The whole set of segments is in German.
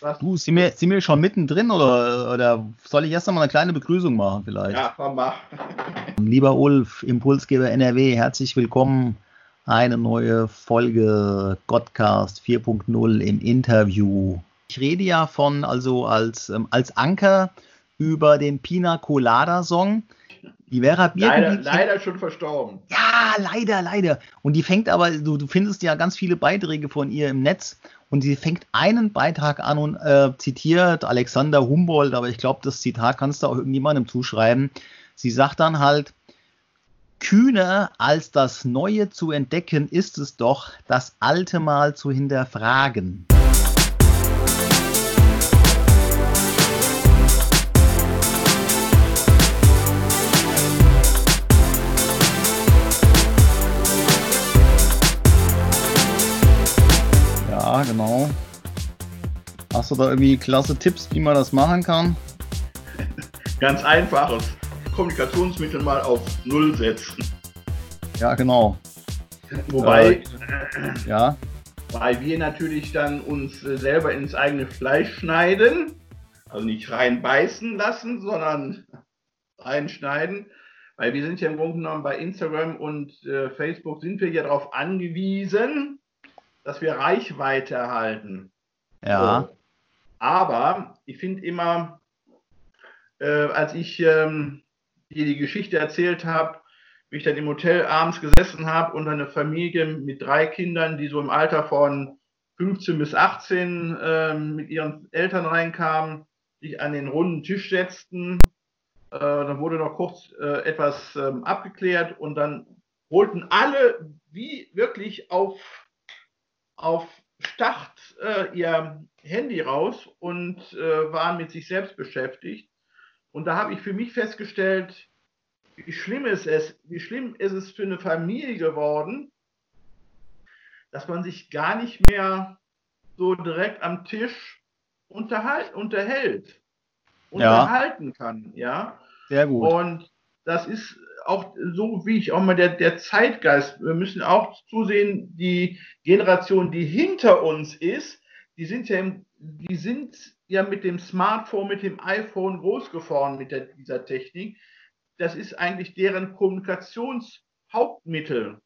Was? Du, sind wir, sind wir schon mittendrin oder, oder soll ich erst einmal eine kleine Begrüßung machen vielleicht? Ja, mach. Lieber Ulf, Impulsgeber NRW, herzlich willkommen. Eine neue Folge Godcast 4.0 im Interview. Ich rede ja von, also als, ähm, als Anker über den Pina Colada Song. Die Vera Birkenbiel. Leider, leider schon verstorben. Ja, leider, leider. Und die fängt aber, du, du findest ja ganz viele Beiträge von ihr im Netz und sie fängt einen Beitrag an und äh, zitiert Alexander Humboldt, aber ich glaube, das Zitat kannst du auch irgendjemandem zuschreiben. Sie sagt dann halt, kühner als das Neue zu entdecken ist es doch, das Alte mal zu hinterfragen. Genau. Hast du da irgendwie klasse Tipps, wie man das machen kann? Ganz einfaches Kommunikationsmittel mal auf Null setzen. Ja, genau. Wobei, äh, ja. weil wir natürlich dann uns äh, selber ins eigene Fleisch schneiden, also nicht reinbeißen lassen, sondern reinschneiden, weil wir sind ja im Grunde genommen bei Instagram und äh, Facebook sind wir ja darauf angewiesen, dass wir Reichweite erhalten. Ja. So. Aber ich finde immer, äh, als ich ähm, dir die Geschichte erzählt habe, wie ich dann im Hotel abends gesessen habe und eine Familie mit drei Kindern, die so im Alter von 15 bis 18 äh, mit ihren Eltern reinkamen, sich an den runden Tisch setzten. Äh, dann wurde noch kurz äh, etwas ähm, abgeklärt und dann holten alle wie wirklich auf auf Start äh, ihr Handy raus und äh, waren mit sich selbst beschäftigt. Und da habe ich für mich festgestellt, wie schlimm ist es, wie schlimm ist es für eine Familie geworden, dass man sich gar nicht mehr so direkt am Tisch unterhalt, unterhält, unterhalten ja. kann, ja. Sehr gut. Und das ist auch so wie ich auch mal der, der Zeitgeist, wir müssen auch zusehen, die Generation, die hinter uns ist, die sind ja, im, die sind ja mit dem Smartphone, mit dem iPhone groß geworden mit der, dieser Technik. Das ist eigentlich deren Kommunikationshauptmittel.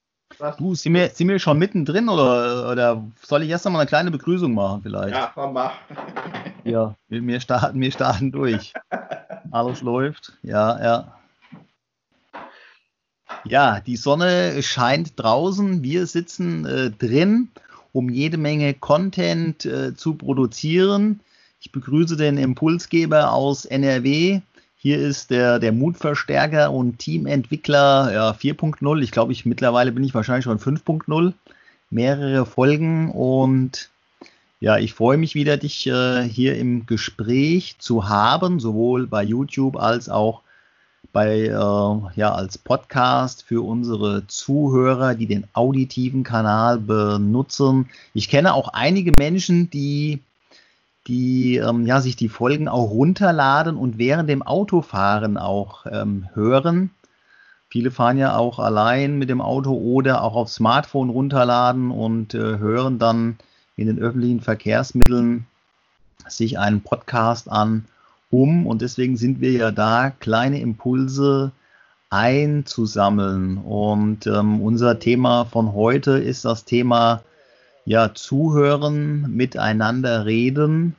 Du, sind wir, sind wir schon mittendrin oder, oder soll ich erst einmal eine kleine Begrüßung machen vielleicht? Ja, komm, mach. ja, wir starten, wir starten durch. Alles läuft, ja, ja. Ja, die Sonne scheint draußen, wir sitzen äh, drin, um jede Menge Content äh, zu produzieren. Ich begrüße den Impulsgeber aus NRW. Hier ist der, der Mutverstärker und Teamentwickler ja, 4.0. Ich glaube, ich mittlerweile bin ich wahrscheinlich schon 5.0. Mehrere Folgen und ja, ich freue mich wieder, dich äh, hier im Gespräch zu haben, sowohl bei YouTube als auch bei, äh, ja, als Podcast für unsere Zuhörer, die den auditiven Kanal benutzen. Ich kenne auch einige Menschen, die, die ähm, ja, sich die Folgen auch runterladen und während dem Autofahren auch ähm, hören. Viele fahren ja auch allein mit dem Auto oder auch auf Smartphone runterladen und äh, hören dann in den öffentlichen Verkehrsmitteln sich einen Podcast an um, und deswegen sind wir ja da, kleine Impulse einzusammeln. Und ähm, unser Thema von heute ist das Thema ja zuhören, miteinander reden.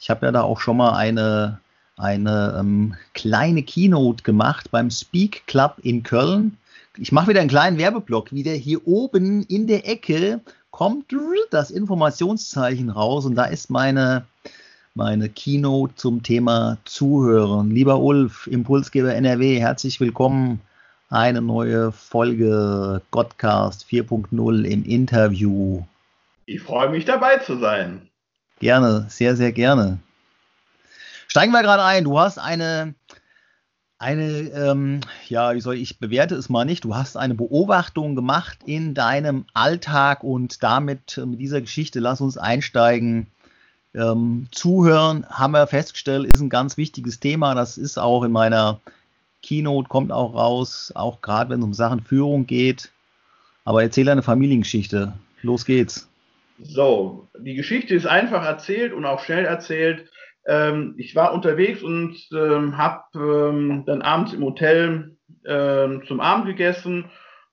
Ich habe ja da auch schon mal eine, eine ähm, kleine Keynote gemacht beim Speak Club in Köln. Ich mache wieder einen kleinen Werbeblock. Wieder hier oben in der Ecke kommt das Informationszeichen raus und da ist meine meine Keynote zum Thema Zuhören. Lieber Ulf, Impulsgeber NRW, herzlich willkommen. Eine neue Folge Godcast 4.0 im Interview. Ich freue mich dabei zu sein. Gerne, sehr, sehr gerne. Steigen wir gerade ein. Du hast eine, eine, ähm, ja, wie soll ich, bewerte es mal nicht. Du hast eine Beobachtung gemacht in deinem Alltag und damit mit dieser Geschichte lass uns einsteigen ähm, Zuhören haben wir festgestellt, ist ein ganz wichtiges Thema. Das ist auch in meiner Keynote, kommt auch raus, auch gerade wenn es um Sachen Führung geht. Aber erzähl eine Familiengeschichte. Los geht's. So, die Geschichte ist einfach erzählt und auch schnell erzählt. Ähm, ich war unterwegs und ähm, habe ähm, dann abends im Hotel ähm, zum Abend gegessen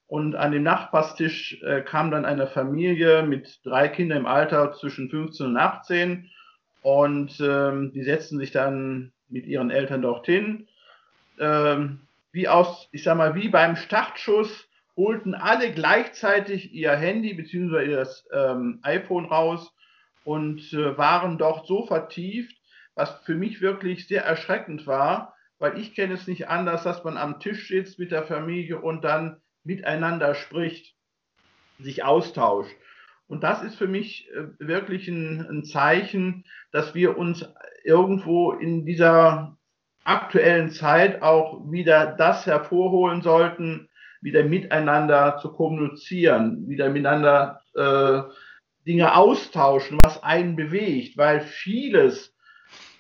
und an dem Nachbarstisch äh, kam dann eine Familie mit drei Kindern im Alter zwischen 15 und 18 und ähm, die setzten sich dann mit ihren Eltern dorthin. Ähm, wie aus, ich sag mal, wie beim Startschuss holten alle gleichzeitig ihr Handy bzw. ihr ähm, iPhone raus und äh, waren dort so vertieft, was für mich wirklich sehr erschreckend war, weil ich kenne es nicht anders, dass man am Tisch sitzt mit der Familie und dann miteinander spricht, sich austauscht. Und das ist für mich äh, wirklich ein, ein Zeichen, dass wir uns irgendwo in dieser aktuellen Zeit auch wieder das hervorholen sollten, wieder miteinander zu kommunizieren, wieder miteinander äh, Dinge austauschen, was einen bewegt, weil vieles,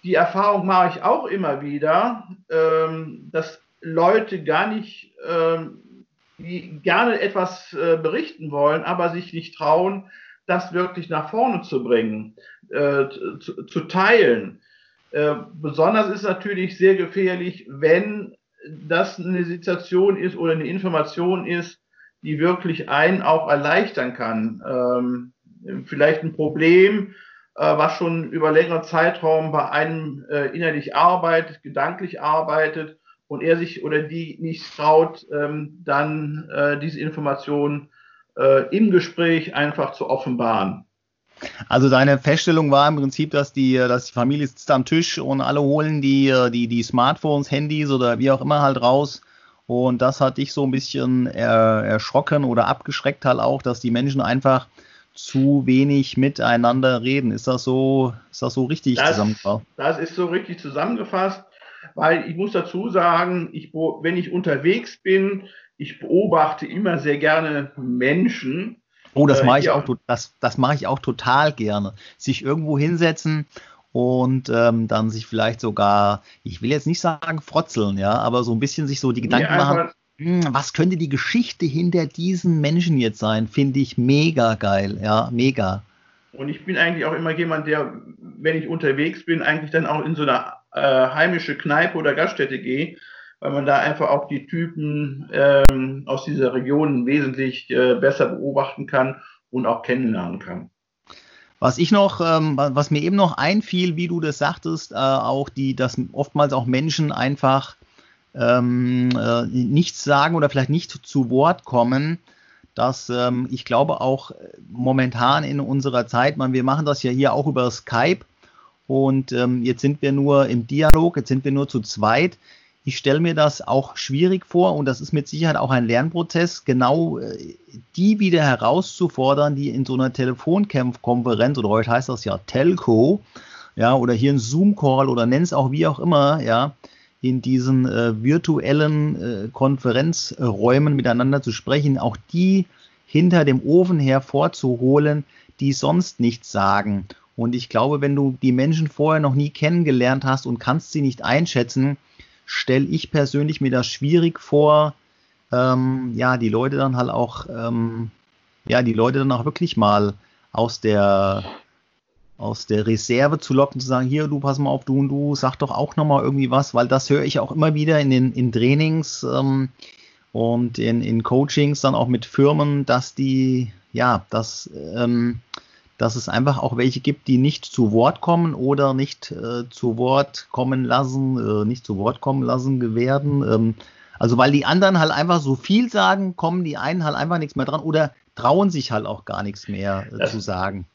die Erfahrung mache ich auch immer wieder, ähm, dass Leute gar nicht, ähm, die gerne etwas äh, berichten wollen, aber sich nicht trauen, das wirklich nach vorne zu bringen, äh, zu, zu, teilen. Äh, besonders ist natürlich sehr gefährlich, wenn das eine Situation ist oder eine Information ist, die wirklich einen auch erleichtern kann. Ähm, vielleicht ein Problem, äh, was schon über längeren Zeitraum bei einem äh, innerlich arbeitet, gedanklich arbeitet und er sich oder die nicht traut, ähm, dann äh, diese Information äh, im Gespräch einfach zu offenbaren. Also deine Feststellung war im Prinzip, dass die, dass die Familie sitzt am Tisch und alle holen die, die, die Smartphones, Handys oder wie auch immer halt raus. Und das hat dich so ein bisschen er, erschrocken oder abgeschreckt halt auch, dass die Menschen einfach zu wenig miteinander reden. Ist das so, ist das so richtig das, zusammengefasst? Das ist so richtig zusammengefasst, weil ich muss dazu sagen, ich, wenn ich unterwegs bin, ich beobachte immer sehr gerne Menschen, Oh, das äh, mache ich ja. auch, das, das mache ich auch total gerne. Sich irgendwo hinsetzen und ähm, dann sich vielleicht sogar, ich will jetzt nicht sagen frotzeln, ja, aber so ein bisschen sich so die Gedanken nee, machen, hm, was könnte die Geschichte hinter diesen Menschen jetzt sein? Finde ich mega geil, ja, mega. Und ich bin eigentlich auch immer jemand, der, wenn ich unterwegs bin, eigentlich dann auch in so eine äh, heimische Kneipe oder Gaststätte gehe weil man da einfach auch die Typen ähm, aus dieser Region wesentlich äh, besser beobachten kann und auch kennenlernen kann. Was ich noch, ähm, was mir eben noch einfiel, wie du das sagtest, äh, auch die, dass oftmals auch Menschen einfach ähm, äh, nichts sagen oder vielleicht nicht zu Wort kommen, dass ähm, ich glaube auch momentan in unserer Zeit, man, wir machen das ja hier auch über Skype und ähm, jetzt sind wir nur im Dialog, jetzt sind wir nur zu zweit. Ich stelle mir das auch schwierig vor und das ist mit Sicherheit auch ein Lernprozess, genau äh, die wieder herauszufordern, die in so einer Telefonkonferenz oder heute heißt das ja Telco, ja, oder hier ein Zoom-Call oder nenn es auch wie auch immer, ja, in diesen äh, virtuellen äh, Konferenzräumen miteinander zu sprechen, auch die hinter dem Ofen hervorzuholen, die sonst nichts sagen. Und ich glaube, wenn du die Menschen vorher noch nie kennengelernt hast und kannst sie nicht einschätzen, stelle ich persönlich mir das schwierig vor, ähm, ja, die Leute dann halt auch, ähm, ja, die Leute dann auch wirklich mal aus der aus der Reserve zu locken, zu sagen, hier, du pass mal auf, du und du, sag doch auch nochmal irgendwie was, weil das höre ich auch immer wieder in den in Trainings ähm, und in, in Coachings dann auch mit Firmen, dass die, ja, dass ähm, dass es einfach auch welche gibt, die nicht zu Wort kommen oder nicht äh, zu Wort kommen lassen, äh, nicht zu Wort kommen lassen werden. Ähm, also weil die anderen halt einfach so viel sagen, kommen die einen halt einfach nichts mehr dran oder trauen sich halt auch gar nichts mehr äh, das, zu sagen.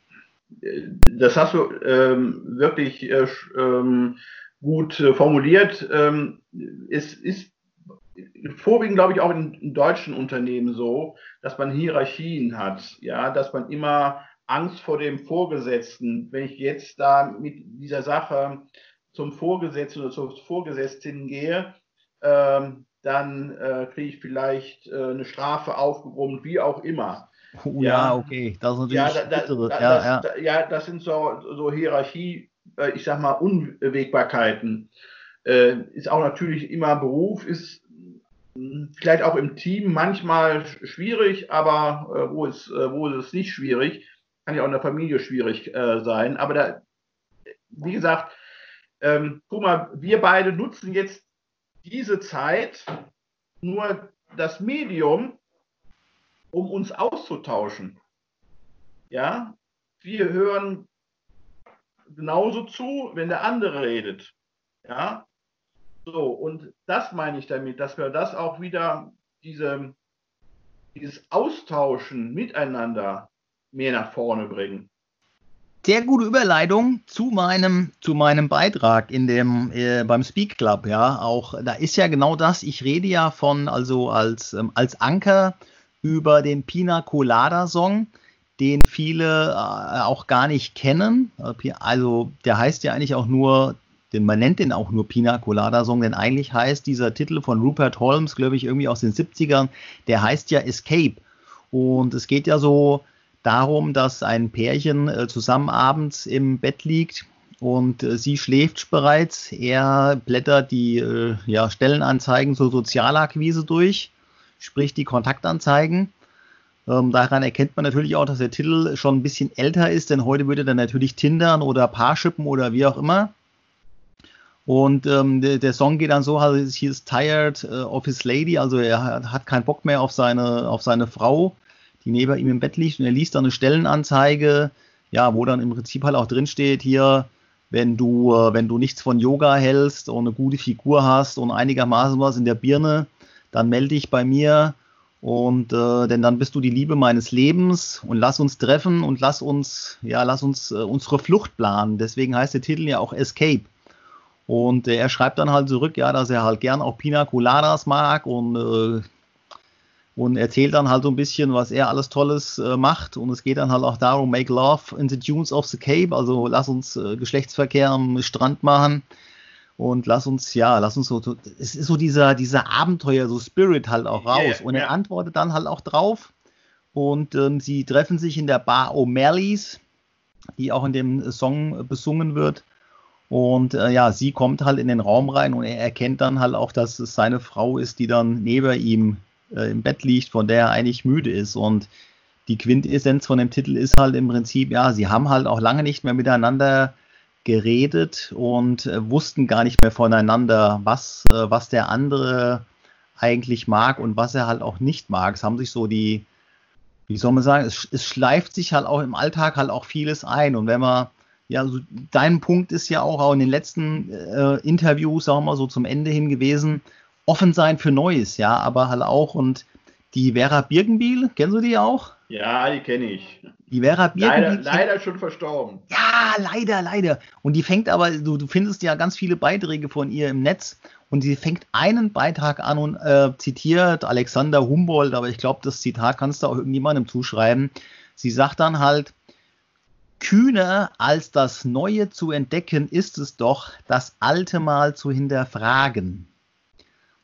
Das hast du ähm, wirklich äh, ähm, gut äh, formuliert. Ähm, es ist vorwiegend, glaube ich, auch in, in deutschen Unternehmen so, dass man Hierarchien hat, ja, dass man immer Angst vor dem Vorgesetzten. Wenn ich jetzt da mit dieser Sache zum Vorgesetzten oder zur Vorgesetzten gehe, ähm, dann äh, kriege ich vielleicht äh, eine Strafe aufgebrummt, wie auch immer. Oh, ja, ja, okay, das ist natürlich ja, da, da, da, ja, das, ja. ja, das sind so, so Hierarchie, äh, ich sag mal, Unwägbarkeiten. Äh, ist auch natürlich immer Beruf, ist hm, vielleicht auch im Team manchmal schwierig, aber äh, wo, ist, äh, wo ist es nicht schwierig? Kann ja auch in der Familie schwierig äh, sein. Aber da, wie gesagt, ähm, guck mal, wir beide nutzen jetzt diese Zeit, nur das Medium, um uns auszutauschen. Ja, wir hören genauso zu, wenn der andere redet. Ja, so, und das meine ich damit, dass wir das auch wieder, diese, dieses Austauschen miteinander mehr nach vorne bringen. Sehr gute Überleitung zu meinem, zu meinem Beitrag in dem, äh, beim Speak Club, ja. Auch da ist ja genau das. Ich rede ja von, also als, ähm, als Anker über den Pina Colada Song, den viele äh, auch gar nicht kennen. Also der heißt ja eigentlich auch nur denn man nennt den auch nur Pina Colada Song, denn eigentlich heißt dieser Titel von Rupert Holmes, glaube ich, irgendwie aus den 70ern, der heißt ja Escape. Und es geht ja so darum, dass ein Pärchen äh, zusammen abends im Bett liegt und äh, sie schläft bereits. Er blättert die äh, ja, Stellenanzeigen zur Sozialakquise durch, sprich die Kontaktanzeigen. Ähm, daran erkennt man natürlich auch, dass der Titel schon ein bisschen älter ist, denn heute würde er natürlich Tindern oder Paarschippen oder wie auch immer. Und ähm, der, der, Song geht dann so, also he is tired of his lady, also er hat keinen Bock mehr auf seine, auf seine Frau, die neben ihm im Bett liegt und er liest dann eine Stellenanzeige, ja, wo dann im Prinzip halt auch drin steht, hier, wenn du, äh, wenn du nichts von Yoga hältst und eine gute Figur hast und einigermaßen was in der Birne, dann melde dich bei mir und äh, denn dann bist du die Liebe meines Lebens und lass uns treffen und lass uns, ja, lass uns äh, unsere Flucht planen. Deswegen heißt der Titel ja auch Escape. Und äh, er schreibt dann halt zurück, ja, dass er halt gern auch Pina Coladas mag und, äh, und erzählt dann halt so ein bisschen, was er alles Tolles äh, macht. Und es geht dann halt auch darum, make love in the dunes of the Cape, also lass uns äh, Geschlechtsverkehr am Strand machen. Und lass uns, ja, lass uns so, es ist so dieser, dieser Abenteuer, so Spirit halt auch raus. Yeah, und er yeah. antwortet dann halt auch drauf. Und ähm, sie treffen sich in der Bar O'Malley's, die auch in dem Song besungen wird. Und äh, ja, sie kommt halt in den Raum rein und er erkennt dann halt auch, dass es seine Frau ist, die dann neben ihm äh, im Bett liegt, von der er eigentlich müde ist. Und die Quintessenz von dem Titel ist halt im Prinzip, ja, sie haben halt auch lange nicht mehr miteinander geredet und äh, wussten gar nicht mehr voneinander, was, äh, was der andere eigentlich mag und was er halt auch nicht mag. Es haben sich so die, wie soll man sagen, es, es schleift sich halt auch im Alltag halt auch vieles ein. Und wenn man ja, also dein Punkt ist ja auch, auch in den letzten äh, Interviews, sagen wir mal so zum Ende hin gewesen, offen sein für Neues, ja, aber halt auch und die Vera Birkenbiel, kennst du die auch? Ja, die kenne ich. Die Vera Birkenbiel. Leider, leider, schon verstorben. Ja, leider, leider. Und die fängt aber, du, du findest ja ganz viele Beiträge von ihr im Netz und sie fängt einen Beitrag an und äh, zitiert Alexander Humboldt, aber ich glaube, das Zitat kannst du auch irgendjemandem zuschreiben. Sie sagt dann halt, Kühner als das Neue zu entdecken ist es doch, das Alte mal zu hinterfragen.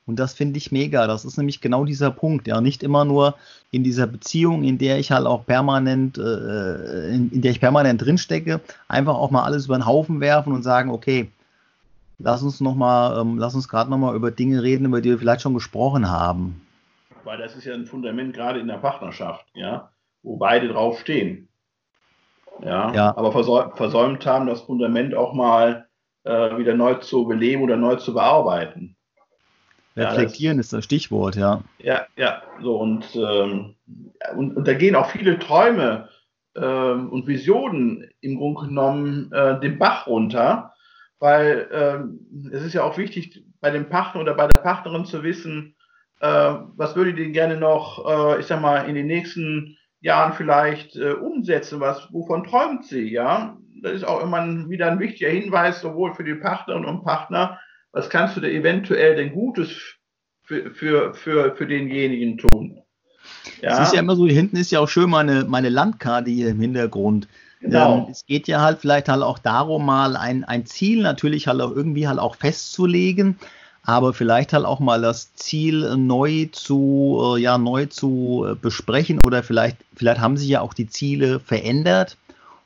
Und das finde ich mega. Das ist nämlich genau dieser Punkt. Ja, nicht immer nur in dieser Beziehung, in der ich halt auch permanent, äh, in, in, der ich permanent drinstecke, einfach auch mal alles über den Haufen werfen und sagen, okay, lass uns noch mal, ähm, lass uns gerade noch mal über Dinge reden, über die wir vielleicht schon gesprochen haben. Weil das ist ja ein Fundament gerade in der Partnerschaft, ja, wo beide drauf stehen. Ja, ja. aber versäumt, versäumt haben, das Fundament auch mal äh, wieder neu zu beleben oder neu zu bearbeiten. Reflektieren ja, das, ist das Stichwort, ja. Ja, ja, so und, ähm, und, und da gehen auch viele Träume ähm, und Visionen im Grunde genommen äh, den Bach runter, weil ähm, es ist ja auch wichtig, bei dem Partner oder bei der Partnerin zu wissen, äh, was würde die gerne noch, äh, ich sag mal, in den nächsten Jahren vielleicht äh, umsetzen? Was, wovon träumt sie? Ja, das ist auch immer ein, wieder ein wichtiger Hinweis, sowohl für die Partnerinnen und Partner, was kannst du da eventuell denn Gutes für, für, für, für denjenigen tun? Ja. Es ist ja immer so, hier hinten ist ja auch schön meine, meine Landkarte hier im Hintergrund. Genau. Ähm, es geht ja halt vielleicht halt auch darum, mal ein, ein Ziel natürlich halt auch irgendwie halt auch festzulegen aber vielleicht halt auch mal das Ziel neu zu, äh, ja, neu zu äh, besprechen oder vielleicht, vielleicht haben sich ja auch die Ziele verändert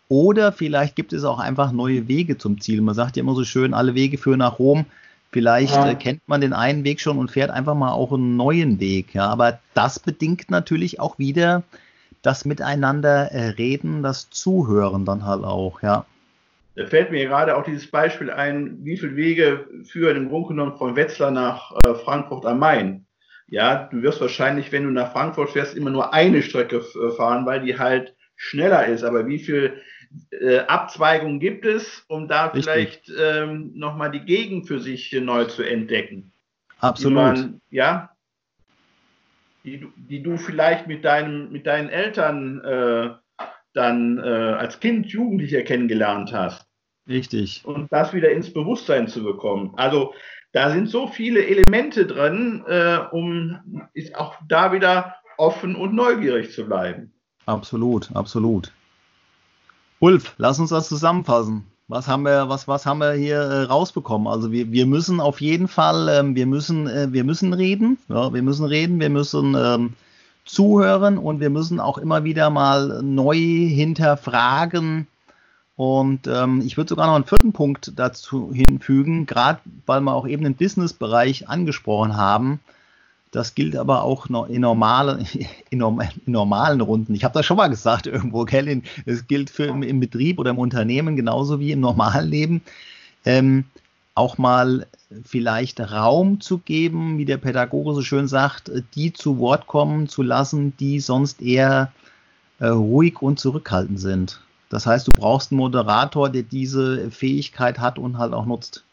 oder vielleicht gibt es auch einfach neue Wege zum Ziel. Man sagt ja immer so schön, alle Wege führen nach Rom. Vielleicht ja. äh, kennt man den einen Weg schon und fährt einfach mal auch einen neuen Weg. Ja, aber das bedingt natürlich auch wieder das Miteinander äh, reden, das Zuhören dann halt auch, ja. Da fällt mir gerade auch dieses Beispiel ein, wie viele Wege führen im Grunde genommen von Wetzlar nach äh, Frankfurt am Main. Ja, du wirst wahrscheinlich, wenn du nach Frankfurt fährst, immer nur eine Strecke äh, fahren, weil die halt schneller ist. Aber wie viel äh, Abzweigungen gibt es, um da Richtig. vielleicht ähm, nochmal die Gegend für sich neu zu entdecken? Absolut. Die man, ja, die, die du vielleicht mit, deinem, mit deinen Eltern äh, dann äh, als Kind, Jugendlicher kennengelernt hast. Richtig. Und das wieder ins Bewusstsein zu bekommen. Also da sind so viele Elemente drin, äh, um ist auch da wieder offen und neugierig zu bleiben. Absolut, absolut. Ulf, lass uns das zusammenfassen. Was haben wir, was, was haben wir hier äh, rausbekommen? Also wir, wir müssen auf jeden Fall, ähm, wir müssen, äh, wir müssen reden, ja, wir müssen reden, wir müssen ähm, zuhören und wir müssen auch immer wieder mal neu hinterfragen. Und ähm, ich würde sogar noch einen vierten Punkt dazu hinfügen, gerade weil wir auch eben den Business-Bereich angesprochen haben. Das gilt aber auch in, normale, in, normalen Runden. Ich habe das schon mal gesagt irgendwo, Kellen. Es gilt für im, im, Betrieb oder im Unternehmen genauso wie im normalen Leben. Ähm, auch mal vielleicht Raum zu geben, wie der Pädagoge so schön sagt, die zu Wort kommen zu lassen, die sonst eher äh, ruhig und zurückhaltend sind. Das heißt, du brauchst einen Moderator, der diese Fähigkeit hat und halt auch nutzt.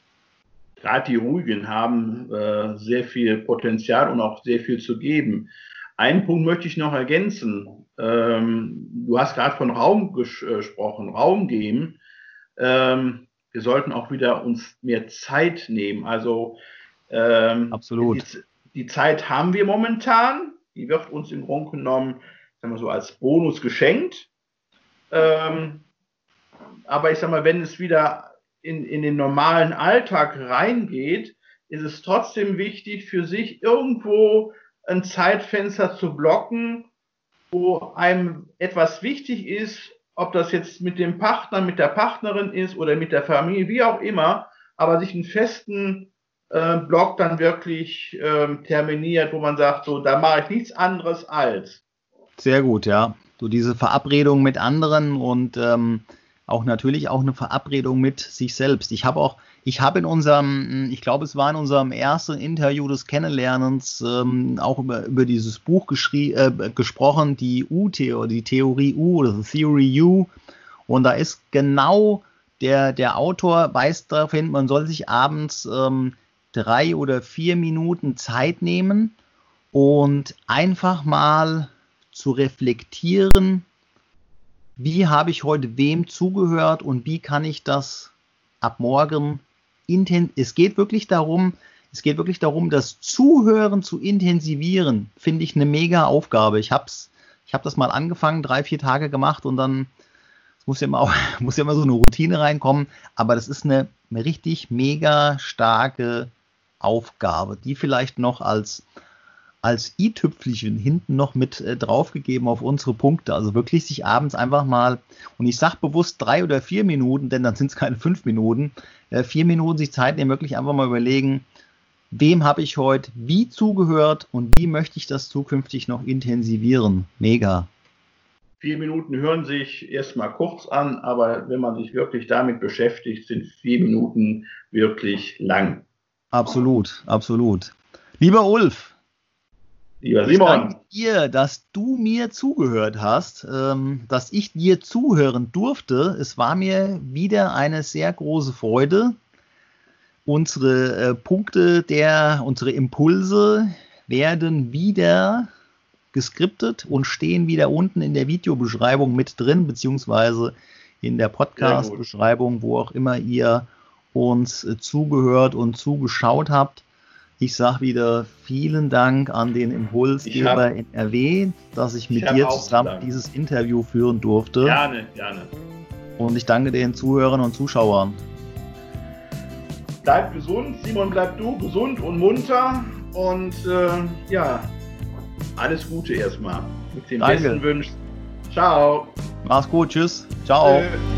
Gerade die Ruhigen haben äh, sehr viel Potenzial und auch sehr viel zu geben. Einen Punkt möchte ich noch ergänzen. Ähm, du hast gerade von Raum ges äh, gesprochen, Raum geben. Ähm, wir sollten auch wieder uns mehr Zeit nehmen. Also ähm, Absolut. Die, die, Zeit haben wir momentan. Die wird uns im Grunde genommen, sagen wir so, als Bonus geschenkt. Ähm, aber ich sag mal, wenn es wieder in, in den normalen Alltag reingeht, ist es trotzdem wichtig, für sich irgendwo ein Zeitfenster zu blocken, wo einem etwas wichtig ist, ob das jetzt mit dem Partner, mit der Partnerin ist oder mit der Familie, wie auch immer, aber sich einen festen äh, Block dann wirklich äh, terminiert, wo man sagt, so, da mache ich nichts anderes als. Sehr gut, ja. So diese Verabredung mit anderen und ähm, auch natürlich auch eine Verabredung mit sich selbst. Ich habe auch ich habe in unserem, ich glaube, es war in unserem ersten Interview des Kennenlernens ähm, auch über, über dieses Buch äh, gesprochen, die U-Theorie, die Theorie U oder die Theory U. Und da ist genau der, der Autor weist darauf hin, man soll sich abends ähm, drei oder vier Minuten Zeit nehmen und einfach mal zu reflektieren, wie habe ich heute wem zugehört und wie kann ich das ab morgen es geht wirklich darum, es geht wirklich darum, das Zuhören zu intensivieren, finde ich eine mega Aufgabe. Ich habe ich hab das mal angefangen, drei, vier Tage gemacht und dann muss ja, immer muss ja immer so eine Routine reinkommen, aber das ist eine richtig mega starke Aufgabe, die vielleicht noch als, als i-Tüpfelchen hinten noch mit äh, draufgegeben auf unsere Punkte. Also wirklich sich abends einfach mal, und ich sage bewusst drei oder vier Minuten, denn dann sind es keine fünf Minuten, äh, vier Minuten sich Zeit nehmen, wirklich einfach mal überlegen, wem habe ich heute wie zugehört und wie möchte ich das zukünftig noch intensivieren. Mega. Vier Minuten hören sich erstmal kurz an, aber wenn man sich wirklich damit beschäftigt, sind vier Minuten wirklich lang. Absolut, absolut. Lieber Ulf, Lieber Simon. Ich danke dir, dass du mir zugehört hast, ähm, dass ich dir zuhören durfte. Es war mir wieder eine sehr große Freude. Unsere äh, Punkte der, unsere Impulse werden wieder geskriptet und stehen wieder unten in der Videobeschreibung mit drin, beziehungsweise in der Podcast-Beschreibung, wo auch immer ihr uns äh, zugehört und zugeschaut habt. Ich sage wieder vielen Dank an den Impulsgeber in RW, dass ich mit ich dir zusammen dieses Interview führen durfte. Gerne, gerne. Und ich danke den Zuhörern und Zuschauern. Bleib gesund, Simon, bleib du gesund und munter. Und äh, ja, alles Gute erstmal. Mit den danke. besten Wünschen. Ciao. Mach's gut, tschüss. Ciao. Äh.